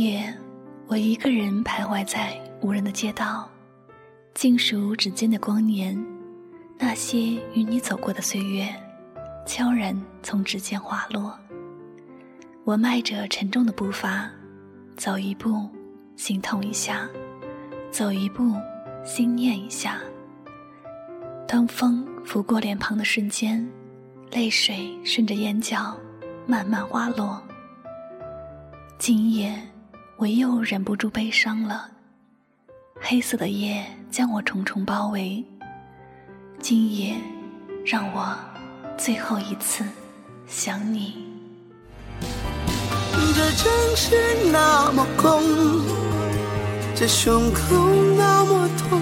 夜，我一个人徘徊在无人的街道，静数指尖的光年，那些与你走过的岁月，悄然从指尖滑落。我迈着沉重的步伐，走一步，心痛一下；走一步，心念一下。当风拂过脸庞的瞬间，泪水顺着眼角慢慢滑落。今夜，我又忍不住悲伤了。黑色的夜将我重重包围。今夜，让我最后一次想你。这城市那么空，这胸口那么痛，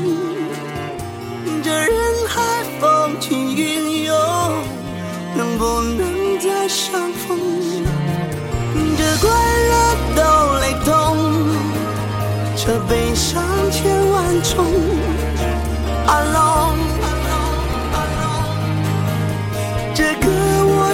这人海风起云涌，能不能再相逢？的悲伤千万种，Alone，这个我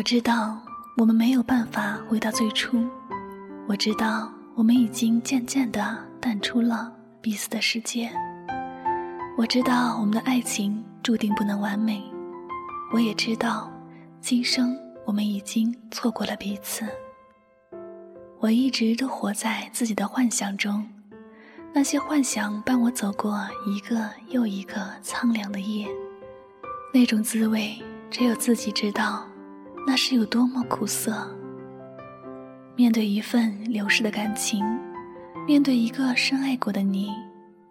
我知道我们没有办法回到最初，我知道我们已经渐渐的淡出了彼此的世界。我知道我们的爱情注定不能完美，我也知道今生我们已经错过了彼此。我一直都活在自己的幻想中，那些幻想伴我走过一个又一个苍凉的夜，那种滋味只有自己知道。那是有多么苦涩。面对一份流逝的感情，面对一个深爱过的你，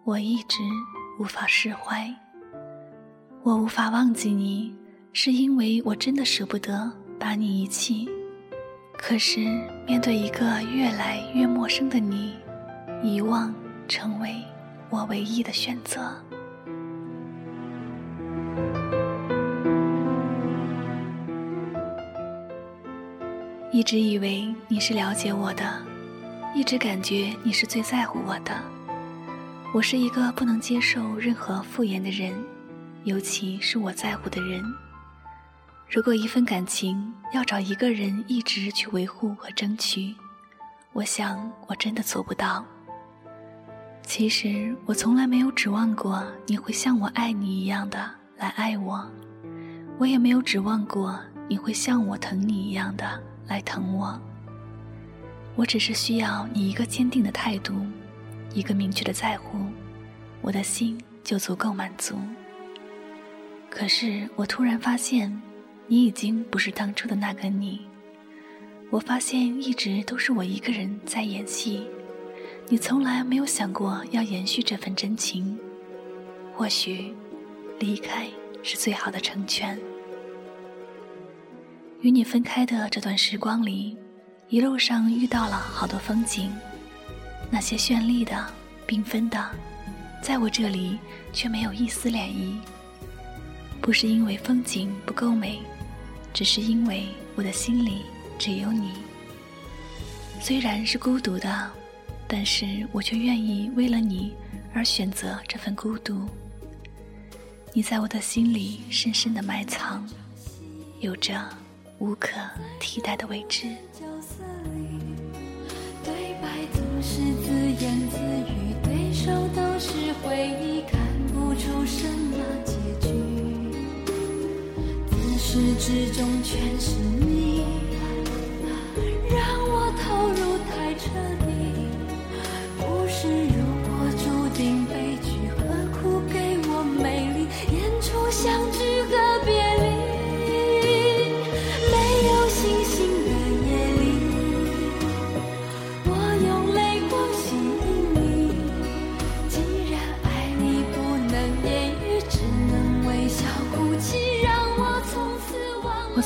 我一直无法释怀。我无法忘记你，是因为我真的舍不得把你遗弃。可是面对一个越来越陌生的你，遗忘成为我唯一的选择。一直以为你是了解我的，一直感觉你是最在乎我的。我是一个不能接受任何敷衍的人，尤其是我在乎的人。如果一份感情要找一个人一直去维护和争取，我想我真的做不到。其实我从来没有指望过你会像我爱你一样的来爱我，我也没有指望过你会像我疼你一样的。来疼我，我只是需要你一个坚定的态度，一个明确的在乎，我的心就足够满足。可是我突然发现，你已经不是当初的那个你。我发现一直都是我一个人在演戏，你从来没有想过要延续这份真情。或许，离开是最好的成全。与你分开的这段时光里，一路上遇到了好多风景，那些绚丽的、缤纷的，在我这里却没有一丝涟漪。不是因为风景不够美，只是因为我的心里只有你。虽然是孤独的，但是我却愿意为了你而选择这份孤独。你在我的心里深深的埋藏，有着。无可替代的位置。对白总是自言自语，对手都是回忆，看不出什么结局。自始至终全是你，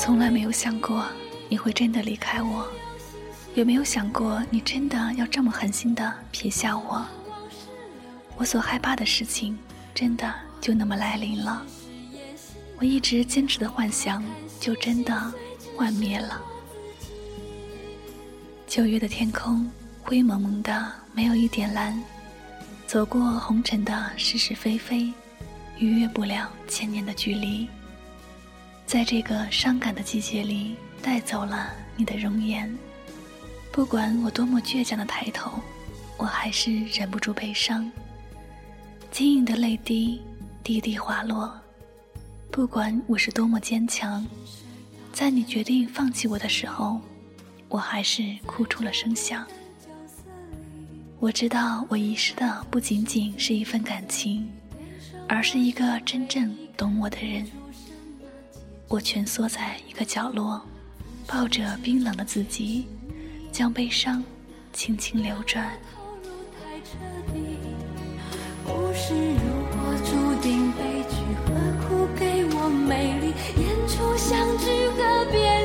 从来没有想过你会真的离开我，有没有想过你真的要这么狠心的撇下我？我所害怕的事情，真的就那么来临了。我一直坚持的幻想，就真的幻灭了。九月的天空灰蒙蒙的，没有一点蓝。走过红尘的是是非非，逾越不了千年的距离。在这个伤感的季节里，带走了你的容颜。不管我多么倔强的抬头，我还是忍不住悲伤。晶莹的泪滴滴滴滑落。不管我是多么坚强，在你决定放弃我的时候，我还是哭出了声响。我知道，我遗失的不仅仅是一份感情，而是一个真正懂我的人。我蜷缩在一个角落，抱着冰冷的自己，将悲伤轻轻流转。不是如果注定悲剧，何苦给我美丽演出相聚和别离？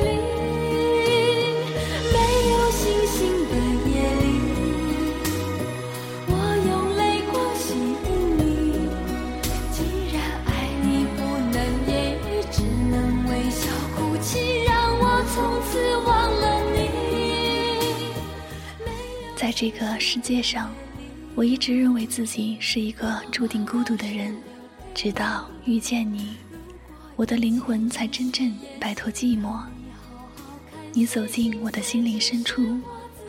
这个世界上。我一直认为自己是一个注定孤独的人，直到遇见你，我的灵魂才真正摆脱寂寞。你走进我的心灵深处，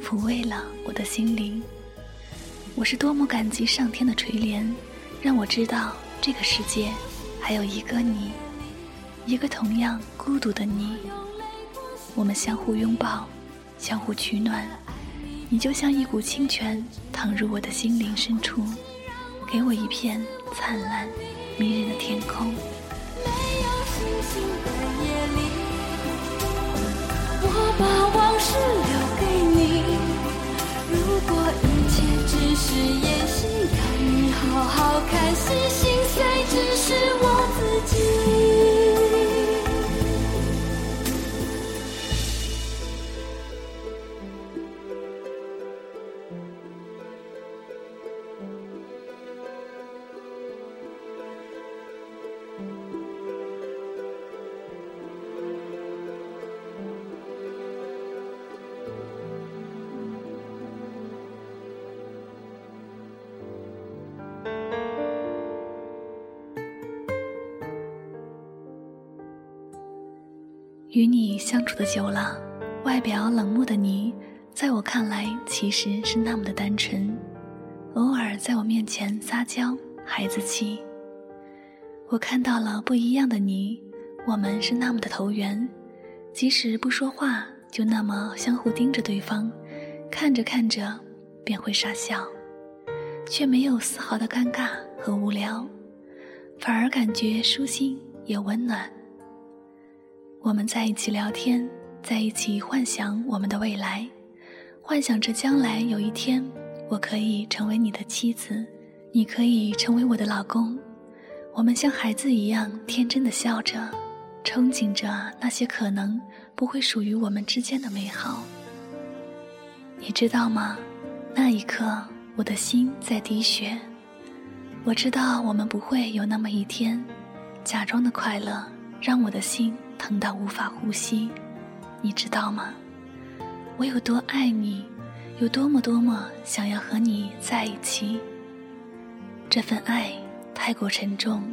抚慰了我的心灵。我是多么感激上天的垂怜，让我知道这个世界还有一个你，一个同样孤独的你。我们相互拥抱，相互取暖。你就像一股清泉，淌入我的心灵深处，给我一片灿烂迷人的天空。没有星星的夜里，我把往事留给你。如果一切只是演戏，要你好好看戏，与你相处的久了，外表冷漠的你，在我看来其实是那么的单纯。偶尔在我面前撒娇、孩子气，我看到了不一样的你。我们是那么的投缘，即使不说话，就那么相互盯着对方，看着看着便会傻笑，却没有丝毫的尴尬和无聊，反而感觉舒心也温暖。我们在一起聊天，在一起幻想我们的未来，幻想着将来有一天，我可以成为你的妻子，你可以成为我的老公。我们像孩子一样天真的笑着，憧憬着那些可能不会属于我们之间的美好。你知道吗？那一刻，我的心在滴血。我知道我们不会有那么一天，假装的快乐让我的心。疼到无法呼吸，你知道吗？我有多爱你，有多么多么想要和你在一起。这份爱太过沉重，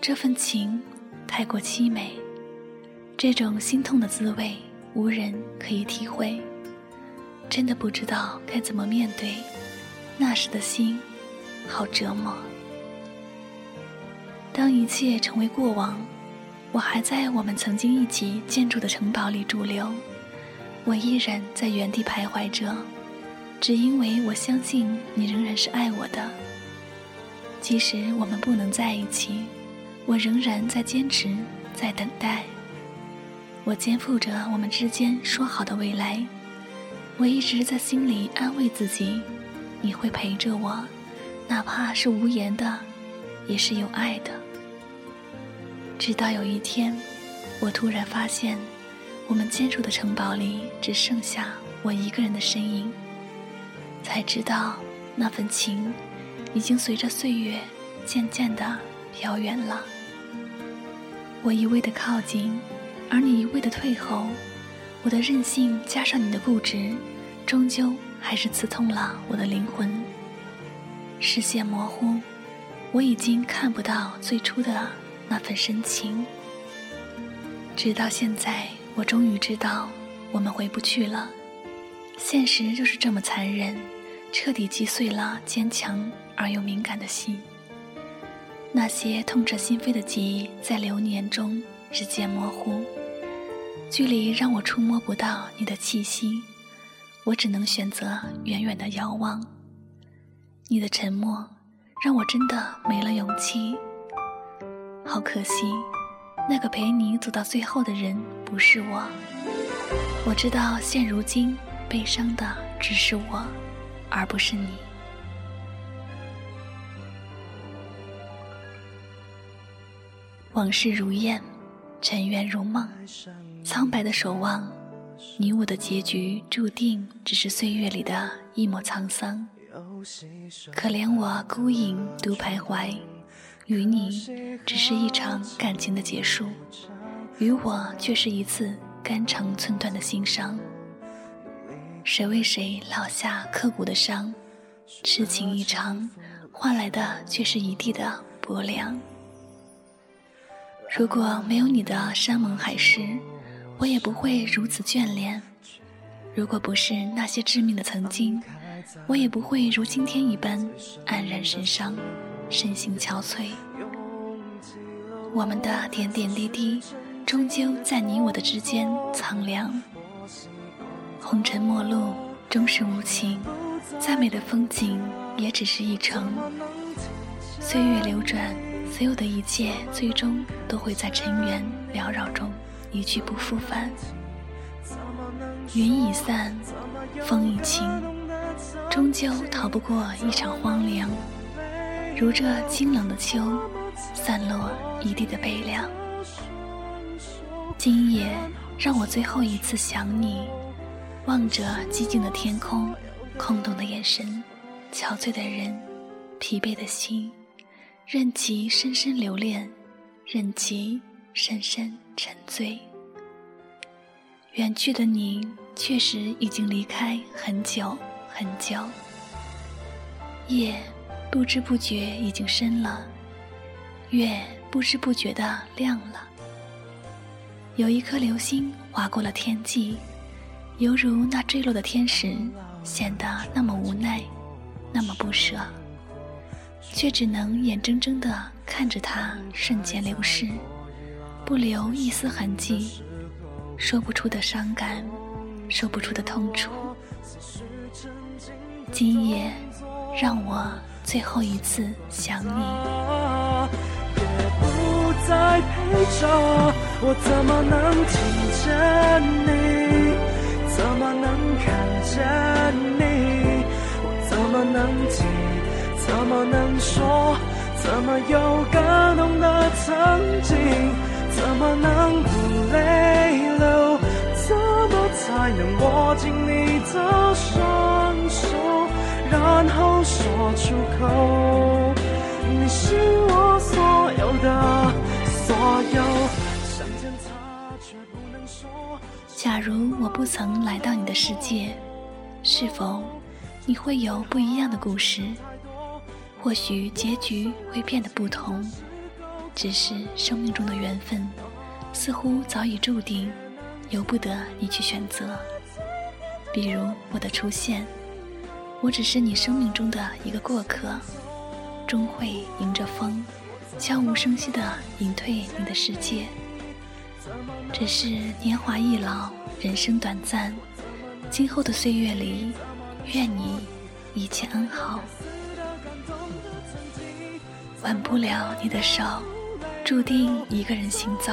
这份情太过凄美，这种心痛的滋味无人可以体会。真的不知道该怎么面对，那时的心好折磨。当一切成为过往。我还在我们曾经一起建筑的城堡里驻留，我依然在原地徘徊着，只因为我相信你仍然是爱我的。即使我们不能在一起，我仍然在坚持，在等待。我肩负着我们之间说好的未来，我一直在心里安慰自己，你会陪着我，哪怕是无言的，也是有爱的。直到有一天，我突然发现，我们坚守的城堡里只剩下我一个人的身影。才知道，那份情已经随着岁月渐渐的飘远了。我一味的靠近，而你一味的退后。我的任性加上你的固执，终究还是刺痛了我的灵魂。视线模糊，我已经看不到最初的那份深情。直到现在，我终于知道，我们回不去了。现实就是这么残忍，彻底击碎了坚强而又敏感的心。那些痛彻心扉的记忆，在流年中日渐模糊。距离让我触摸不到你的气息，我只能选择远远的遥望。你的沉默让我真的没了勇气。好可惜，那个陪你走到最后的人不是我。我知道现如今悲伤的只是我，而不是你。往事如烟，尘缘如梦。苍白的守望，你我的结局注定只是岁月里的一抹沧桑。可怜我孤影独徘徊，与你只是一场感情的结束，与我却是一次肝肠寸断的心伤。谁为谁烙下刻骨的伤？痴情一场，换来的却是一地的薄凉。如果没有你的山盟海誓。我也不会如此眷恋。如果不是那些致命的曾经，我也不会如今天一般黯然神伤，身心憔悴。我们的点点滴滴，终究在你我的之间苍凉。红尘陌路，终是无情。再美的风景，也只是一程。岁月流转，所有的一切，最终都会在尘缘缭绕中。一去不复返，云已散，风已清，终究逃不过一场荒凉。如这清冷的秋，散落一地的悲凉。今夜，让我最后一次想你，望着寂静的天空，空洞的眼神，憔悴的人，疲惫的心，任其深深留恋，任其深深沉醉。远去的你，确实已经离开很久很久。夜不知不觉已经深了，月不知不觉的亮了。有一颗流星划过了天际，犹如那坠落的天使，显得那么无奈，那么不舍，却只能眼睁睁的看着它瞬间流逝，不留一丝痕迹。说不出的伤感，说不出的痛楚。今夜，让我最后一次想你。也不再陪着，我怎么能听见你？怎么能看见你？我怎么能记？怎么能说？怎么有感动的曾经？怎么能不泪流？怎么才能握紧你的手，然后说出口？你是我所有的所有。假如我不曾来到你的世界，是否你会有不一样的故事？或许结局会变得不同。只是生命中的缘分，似乎早已注定，由不得你去选择。比如我的出现，我只是你生命中的一个过客，终会迎着风，悄无声息地隐退你的世界。只是年华易老，人生短暂，今后的岁月里，愿你一切安好，挽不了你的手。注定一个人行走，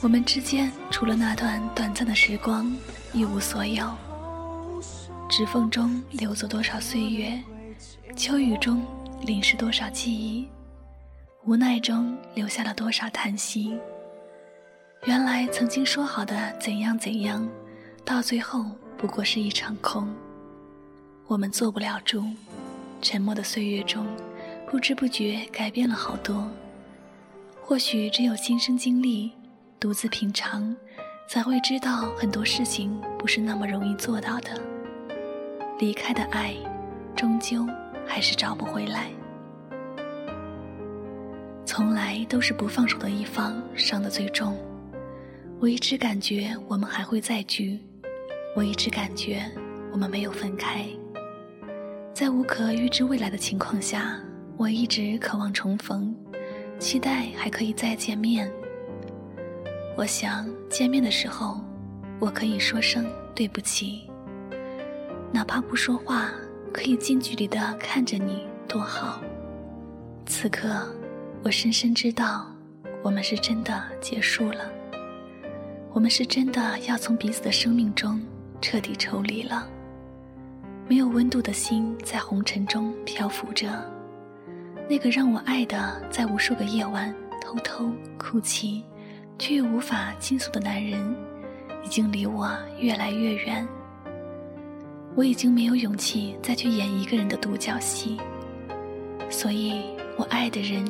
我们之间除了那段短暂的时光，一无所有。指缝中流走多少岁月，秋雨中淋湿多少记忆，无奈中留下了多少叹息。原来曾经说好的怎样怎样，到最后不过是一场空。我们做不了主，沉默的岁月中，不知不觉改变了好多。或许只有亲身经历，独自品尝，才会知道很多事情不是那么容易做到的。离开的爱，终究还是找不回来。从来都是不放手的一方伤得最重。我一直感觉我们还会再聚，我一直感觉我们没有分开。在无可预知未来的情况下，我一直渴望重逢，期待还可以再见面。我想见面的时候，我可以说声对不起，哪怕不说话，可以近距离的看着你，多好。此刻，我深深知道，我们是真的结束了。我们是真的要从彼此的生命中彻底抽离了。没有温度的心在红尘中漂浮着，那个让我爱的，在无数个夜晚偷偷哭泣，却又无法倾诉的男人，已经离我越来越远。我已经没有勇气再去演一个人的独角戏，所以我爱的人，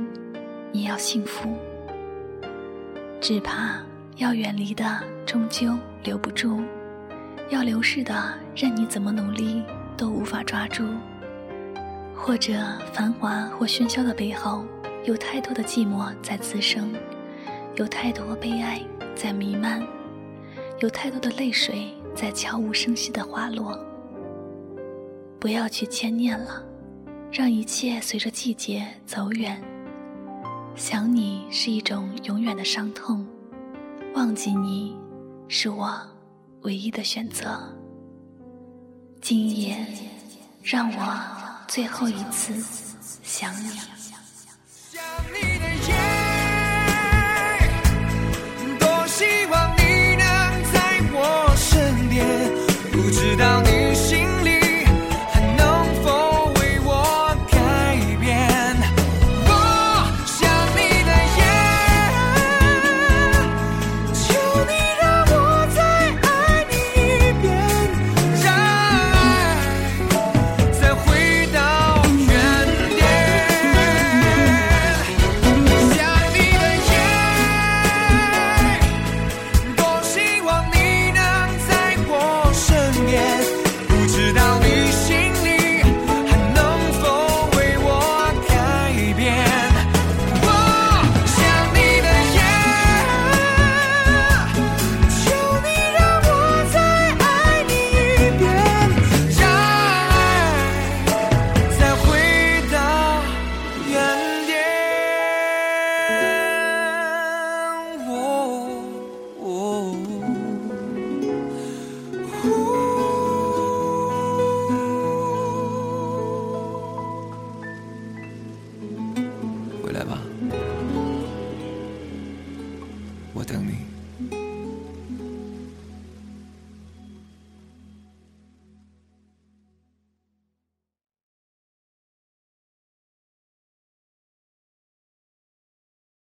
也要幸福，只怕。要远离的终究留不住，要流逝的任你怎么努力都无法抓住。或者繁华或喧嚣的背后，有太多的寂寞在滋生，有太多悲哀在弥漫，有太多的泪水在悄无声息的滑落。不要去牵念了，让一切随着季节走远。想你是一种永远的伤痛。忘记你，是我唯一的选择。今夜，让我最后一次想你。回来吧，我